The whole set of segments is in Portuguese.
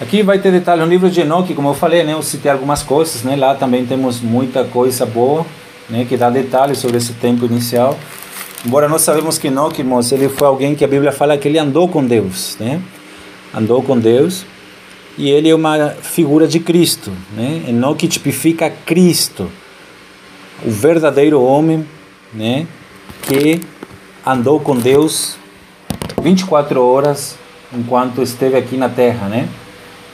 Aqui vai ter detalhe no livro de Enoque, como eu falei, né? Eu citei algumas coisas, né? Lá também temos muita coisa boa, né? Que dá detalhes sobre esse tempo inicial. Embora nós sabemos que Enoque, irmãos, ele foi alguém que a Bíblia fala que ele andou com Deus, né? Andou com Deus e ele é uma figura de Cristo, né? Enoque tipifica Cristo, o verdadeiro homem, né? Que andou com Deus 24 horas enquanto esteve aqui na terra, né?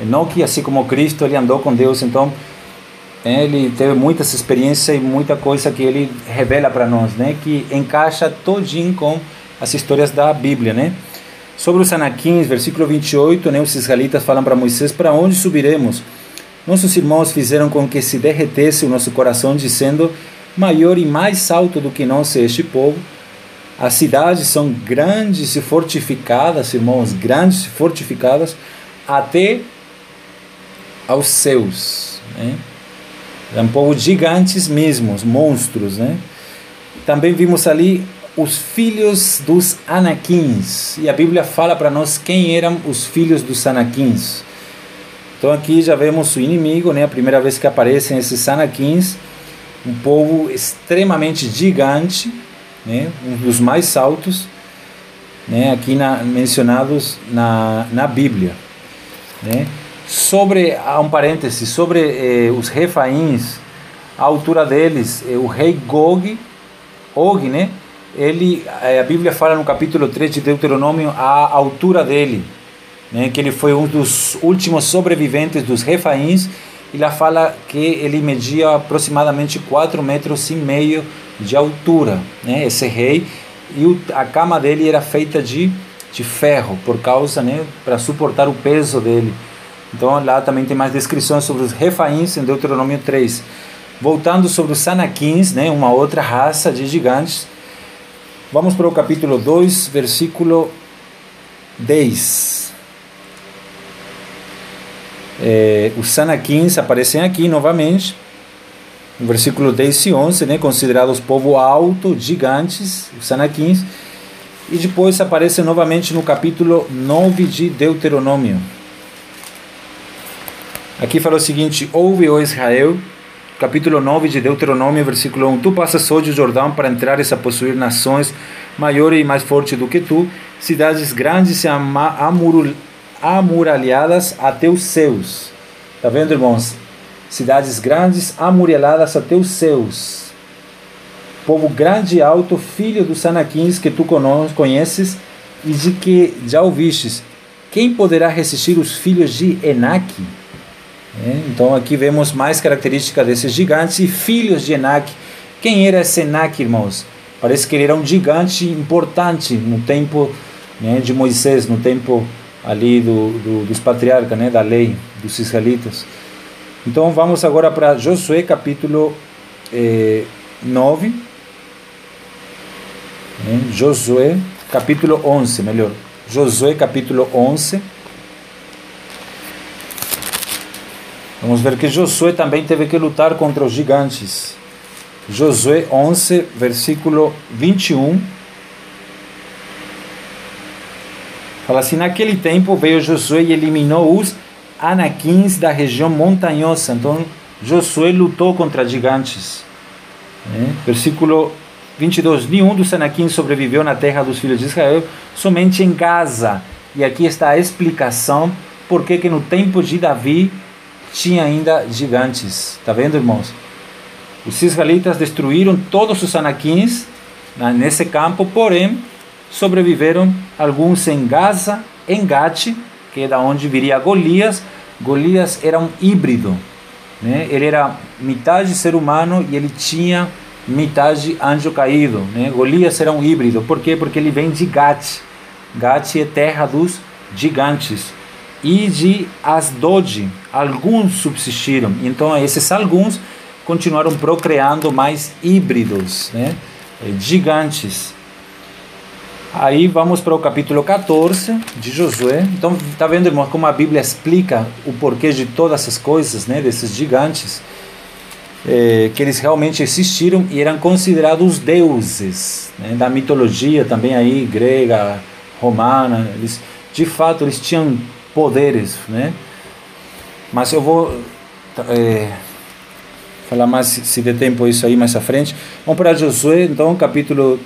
Enoque, assim como Cristo, ele andou com Deus, então ele teve muitas experiências e muita coisa que ele revela para nós, né? Que encaixa todinho com as histórias da Bíblia, né? Sobre os anaquins, versículo 28, né? Os israelitas falam para Moisés: Para onde subiremos? Nossos irmãos fizeram com que se derretesse o nosso coração, dizendo: Maior e mais alto do que nós é este povo. As cidades são grandes e fortificadas, irmãos, grandes e fortificadas, até aos seus. Né? Eram povos gigantes mesmos, monstros. Né? Também vimos ali os filhos dos Anaquins. E a Bíblia fala para nós quem eram os filhos dos Anaquins. Então aqui já vemos o inimigo, né? a primeira vez que aparecem esses Anaquins, um povo extremamente gigante, né? um dos mais altos, né? aqui na, mencionados na, na Bíblia. Né? Sobre, há um parêntese, sobre eh, os refaíns, a altura deles, eh, o rei Gog, Og, né? Ele, eh, a Bíblia fala no capítulo 3 de Deuteronômio a altura dele, né? que ele foi um dos últimos sobreviventes dos refaíns, e lá fala que ele media aproximadamente 4 metros e meio de altura, né? esse rei, e o, a cama dele era feita de, de ferro, por causa, né, para suportar o peso dele. Então lá também tem mais descrições sobre os refaíns em Deuteronômio 3. Voltando sobre os sanaquins, né, uma outra raça de gigantes. Vamos para o capítulo 2, versículo 10. É, os sanaquins aparecem aqui novamente, no versículo 10 e 11, né, considerados povo alto, gigantes, os sanaquins. E depois aparecem novamente no capítulo 9 de Deuteronômio. Aqui fala o seguinte: Ouve, ó Israel, capítulo 9 de Deuteronômio, versículo 1: Tu passas hoje o Jordão para entrares a possuir nações maiores e mais fortes do que tu, cidades grandes e amuralhadas até os céus. Tá vendo, irmãos? Cidades grandes, amuralhadas até os céus. Povo grande e alto, filho dos Anaquins que tu conheces e de que já ouvistes. Quem poderá resistir os filhos de Enaque? É, então aqui vemos mais características desses gigantes e filhos de Enac. Quem era esse Enac, irmãos? Parece que ele era um gigante importante no tempo né, de Moisés, no tempo ali do, do, dos patriarcas, né, da lei dos israelitas. Então vamos agora para Josué capítulo eh, 9. Né, Josué capítulo 11, melhor. Josué capítulo 11. Vamos ver que Josué também teve que lutar contra os gigantes. Josué 11, versículo 21. Fala assim: Naquele tempo veio Josué e eliminou os anaquins da região montanhosa. Então, Josué lutou contra gigantes. É, versículo 22. Nenhum dos anaquins sobreviveu na terra dos filhos de Israel, somente em Gaza. E aqui está a explicação por que no tempo de Davi tinha ainda gigantes. Tá vendo, irmãos? Os israelitas destruíram todos os anaquins nesse campo, porém sobreviveram alguns em Gaza, em Gate, que é da onde viria Golias. Golias era um híbrido, né? Ele era metade ser humano e ele tinha metade anjo caído, né? Golias era um híbrido. Por quê? Porque ele vem de Gate. Gate é terra dos gigantes e de Asdod, alguns subsistiram. Então esses alguns continuaram procriando mais híbridos, né? Eh, gigantes. Aí vamos para o capítulo 14 de Josué. Então, tá vendo, irmão, como a Bíblia explica o porquê de todas essas coisas, né, desses gigantes, é, que eles realmente existiram e eram considerados deuses, né, da mitologia também aí grega, romana. Eles, de fato, eles tinham poderes, né? Mas eu vou é, falar mais, se der tempo, isso aí mais à frente. Vamos para Josué, então, capítulo,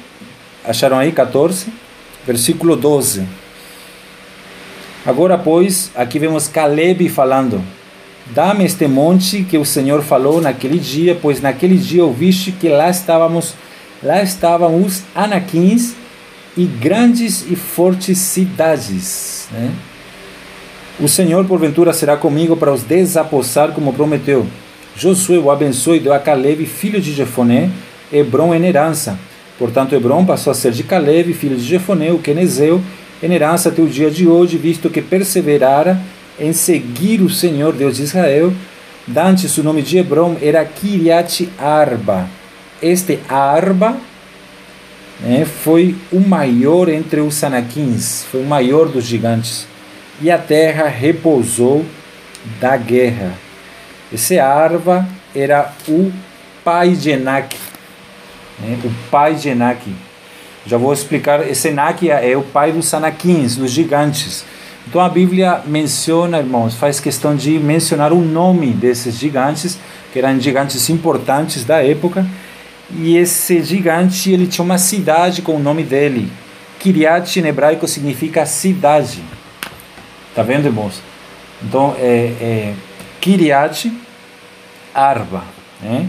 acharam aí, 14, versículo 12. Agora, pois, aqui vemos Caleb falando. Dá-me este monte que o Senhor falou naquele dia, pois naquele dia ouviste que lá estávamos, lá estavam os anaquins e grandes e fortes cidades. Né? O Senhor, porventura, será comigo para os desapossar, como prometeu. Josué o abençoou e deu a Caleb, filho de Jefoné, Hebron em herança. Portanto, Hebron passou a ser de Caleb, filho de Jefoné, o Quenezeu, em herança até o dia de hoje, visto que perseverara em seguir o Senhor Deus de Israel. Dantes, o nome de Hebron era Kiriat Arba. Este Arba né, foi o maior entre os Anaquins, foi o maior dos gigantes. E a terra repousou da guerra. Esse Arba era o pai de Enac, né, o pai de Enac. Já vou explicar, esse Enac é o pai dos Anaquins, dos gigantes. Então a Bíblia menciona, irmãos, faz questão de mencionar o nome desses gigantes, que eram gigantes importantes da época, e esse gigante ele tinha uma cidade com o nome dele. Kiriat em hebraico significa cidade. Tá vendo, irmãos? Então é, é Kiriat Arba, né?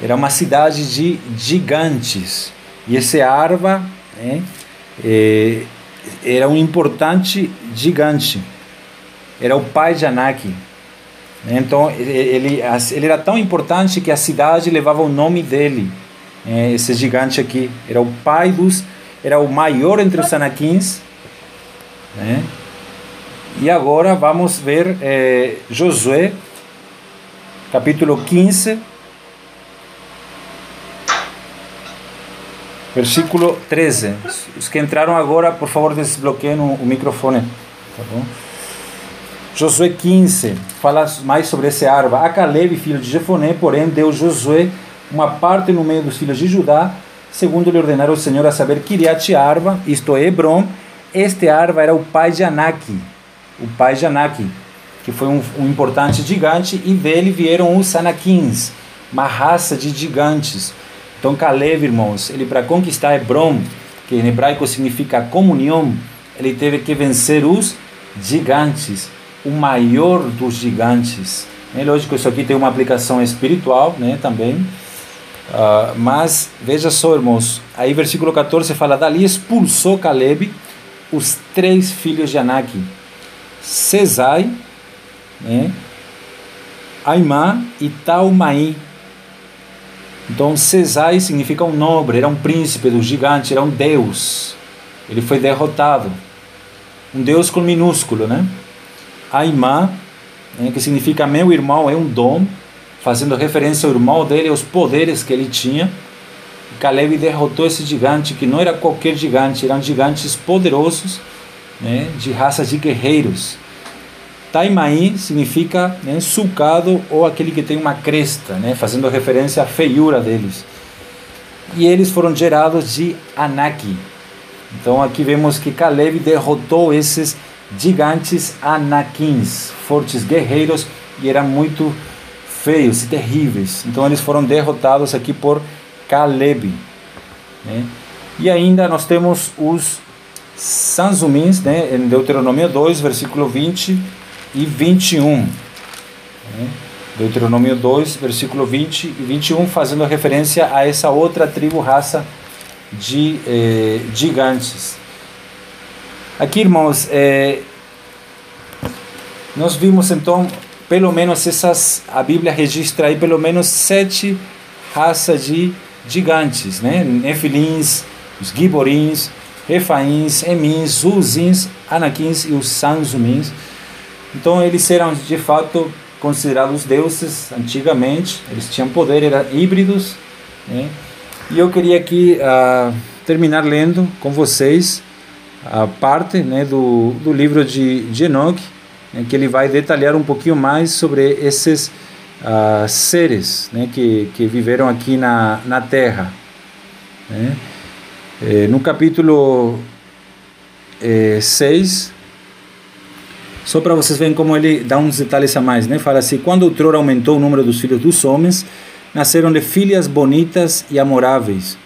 Era uma cidade de gigantes. E esse Arba né, é, era um importante gigante. Era o pai de Anak. Então ele, ele era tão importante que a cidade levava o nome dele. É, esse gigante aqui era o pai dos, era o maior entre os Anakins. Né? E agora vamos ver é, Josué, capítulo 15, versículo 13. Os que entraram agora, por favor, desbloqueiem o microfone. Tá bom? Josué 15 fala mais sobre esse arba. A Caleb, filho de Jefoné, porém, deu Josué uma parte no meio dos filhos de Judá, segundo lhe ordenaram o Senhor a saber Kiriat Arba, isto é Hebron. Este Arba era o pai de Anak, o pai de Anak, que foi um, um importante gigante, e dele vieram os Anaquins, uma raça de gigantes. Então Caleb, irmãos, ele para conquistar Hebron, que em hebraico significa comunhão, ele teve que vencer os gigantes, o maior dos gigantes. É lógico, isso aqui tem uma aplicação espiritual, né, também. Uh, mas veja só, irmãos, aí versículo 14 fala: Dali expulsou Caleb os três filhos de Anak, Cesai, né, Aimá e Taumaí, então, Cesai significa um nobre, era um príncipe do gigante, era um deus. Ele foi derrotado. Um deus com minúsculo, né? Aimá, né, que significa meu irmão, é um dom, fazendo referência ao irmão dele, aos poderes que ele tinha. Caleb derrotou esse gigante, que não era qualquer gigante, eram gigantes poderosos, né, de raças de guerreiros. Taimaí significa né, sulcado ou aquele que tem uma cresta, né, fazendo referência à feiura deles. E eles foram gerados de Anaki. Então aqui vemos que Caleb derrotou esses gigantes Anakins, fortes guerreiros, e eram muito feios e terríveis. Então eles foram derrotados aqui por Caleb. Né? E ainda nós temos os Sanzumins, né, em Deuteronômio 2, versículo 20 e 21. Né? Deuteronômio 2, versículo 20 e 21, fazendo referência a essa outra tribo, raça de eh, gigantes. Aqui, irmãos, eh, nós vimos então, pelo menos essas, a Bíblia registra aí pelo menos sete raças de gigantes, né? Nefilins, os Giborins, Refaíns, Emins, Uzins, Anakins e os Sanzumins. Então eles eram de fato considerados deuses antigamente, eles tinham poder, eram híbridos. Né? E eu queria aqui uh, terminar lendo com vocês a parte né, do, do livro de, de Enoch, né, que ele vai detalhar um pouquinho mais sobre esses uh, seres né, que, que viveram aqui na, na Terra. Né? Eh, no capítulo 6, Só para vocês verem como ele dá uns detalhes a mais, né? Fala assim: quando outrora aumentou o número dos filhos dos homens, nasceram-lhe filhas bonitas e amoráveis.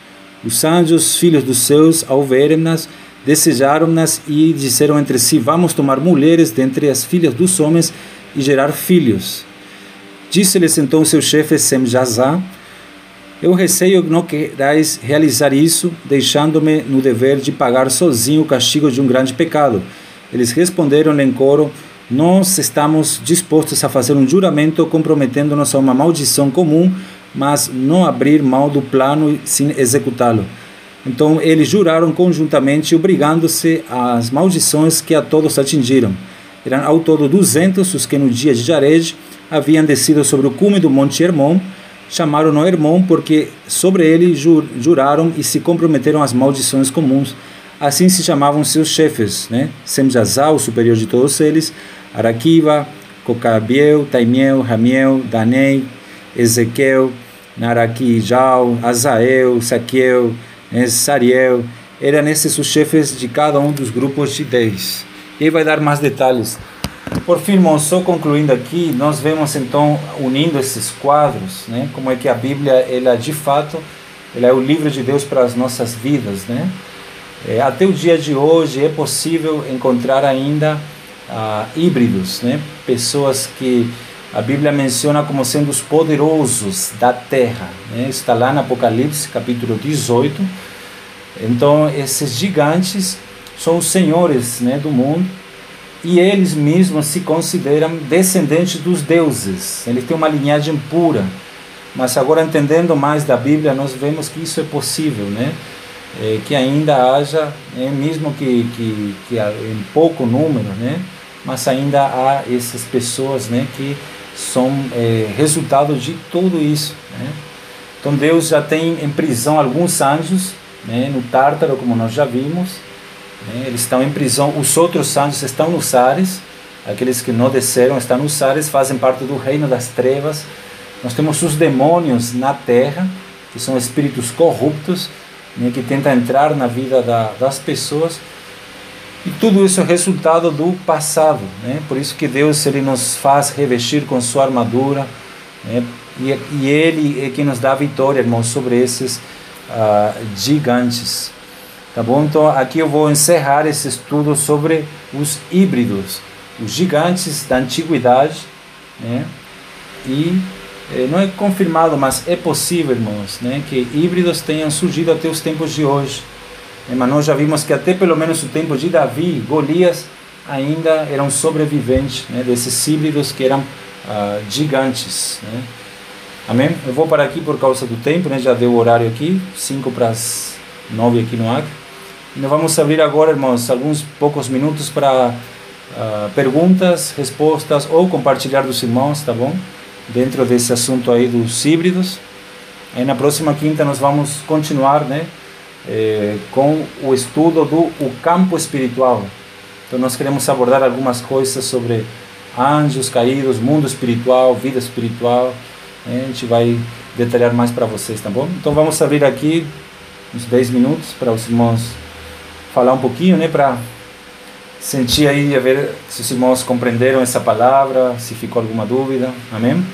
Os anjos, filhos dos seus, ao verem-nas, desejaram-nas e disseram entre si: Vamos tomar mulheres dentre as filhas dos homens e gerar filhos. Disse-lhes então seu chefe Semjazá: Eu receio que não querais realizar isso, deixando-me no dever de pagar sozinho o castigo de um grande pecado. Eles responderam em coro: Nós estamos dispostos a fazer um juramento comprometendo-nos a uma maldição comum, mas não abrir mão do plano sem executá-lo. Então eles juraram conjuntamente, obrigando-se às maldições que a todos atingiram. Eram ao todo duzentos os que no dia de Jared haviam descido sobre o cume do Monte Hermon. Chamaram-no Hermon porque sobre ele juraram e se comprometeram às maldições comuns Assim se chamavam seus chefes, né? Semjazá, o superior de todos eles, Araquiva, Cocabiel, Taimiel, Ramiel, Danei, Ezequiel, Narakijal, Azael, Saquiel, né? Sariel, eram esses os chefes de cada um dos grupos de dez. E vai dar mais detalhes. Por fim, irmãos, só concluindo aqui, nós vemos então, unindo esses quadros, né? como é que a Bíblia, ela de fato, ela é o livro de Deus para as nossas vidas, né? É, até o dia de hoje é possível encontrar ainda ah, híbridos, né? pessoas que a Bíblia menciona como sendo os poderosos da terra. Né? Está lá no Apocalipse, capítulo 18. Então, esses gigantes são os senhores né, do mundo e eles mesmos se consideram descendentes dos deuses. Eles têm uma linhagem pura. Mas agora, entendendo mais da Bíblia, nós vemos que isso é possível, né? é, que ainda haja, é, mesmo que, que, que em pouco número, né, mas ainda há essas pessoas né, que são é, resultado de tudo isso. Né. Então Deus já tem em prisão alguns anjos, né, no Tártaro, como nós já vimos, eles estão em prisão, os outros anjos estão nos ares, aqueles que não desceram estão nos ares, fazem parte do reino das trevas. Nós temos os demônios na terra, que são espíritos corruptos, né, que tenta entrar na vida da, das pessoas. E tudo isso é resultado do passado, né? Por isso que Deus ele nos faz revestir com sua armadura, né? E, e Ele é quem nos dá a vitória, irmãos, sobre esses uh, gigantes. Tá bom? Então aqui eu vou encerrar esse estudo sobre os híbridos, os gigantes da antiguidade, né? E é, não é confirmado, mas é possível, irmãos, né, que híbridos tenham surgido até os tempos de hoje. É, mas nós já vimos que até pelo menos o tempo de Davi, Golias ainda eram sobreviventes né, desses híbridos que eram ah, gigantes. Né. Amém? Eu vou parar aqui por causa do tempo, né, já deu o horário aqui, 5 para as 9 aqui no Acre. E nós vamos abrir agora, irmãos, alguns poucos minutos para ah, perguntas, respostas ou compartilhar dos irmãos, tá bom? dentro desse assunto aí dos híbridos. Aí na próxima quinta nós vamos continuar, né, eh, com o estudo do o campo espiritual. Então nós queremos abordar algumas coisas sobre anjos caídos, mundo espiritual, vida espiritual. Né, a gente vai detalhar mais para vocês, tá bom? Então vamos abrir aqui uns 10 minutos para os irmãos falar um pouquinho, né, para sentir aí a ver se os irmãos compreenderam essa palavra, se ficou alguma dúvida. Amém?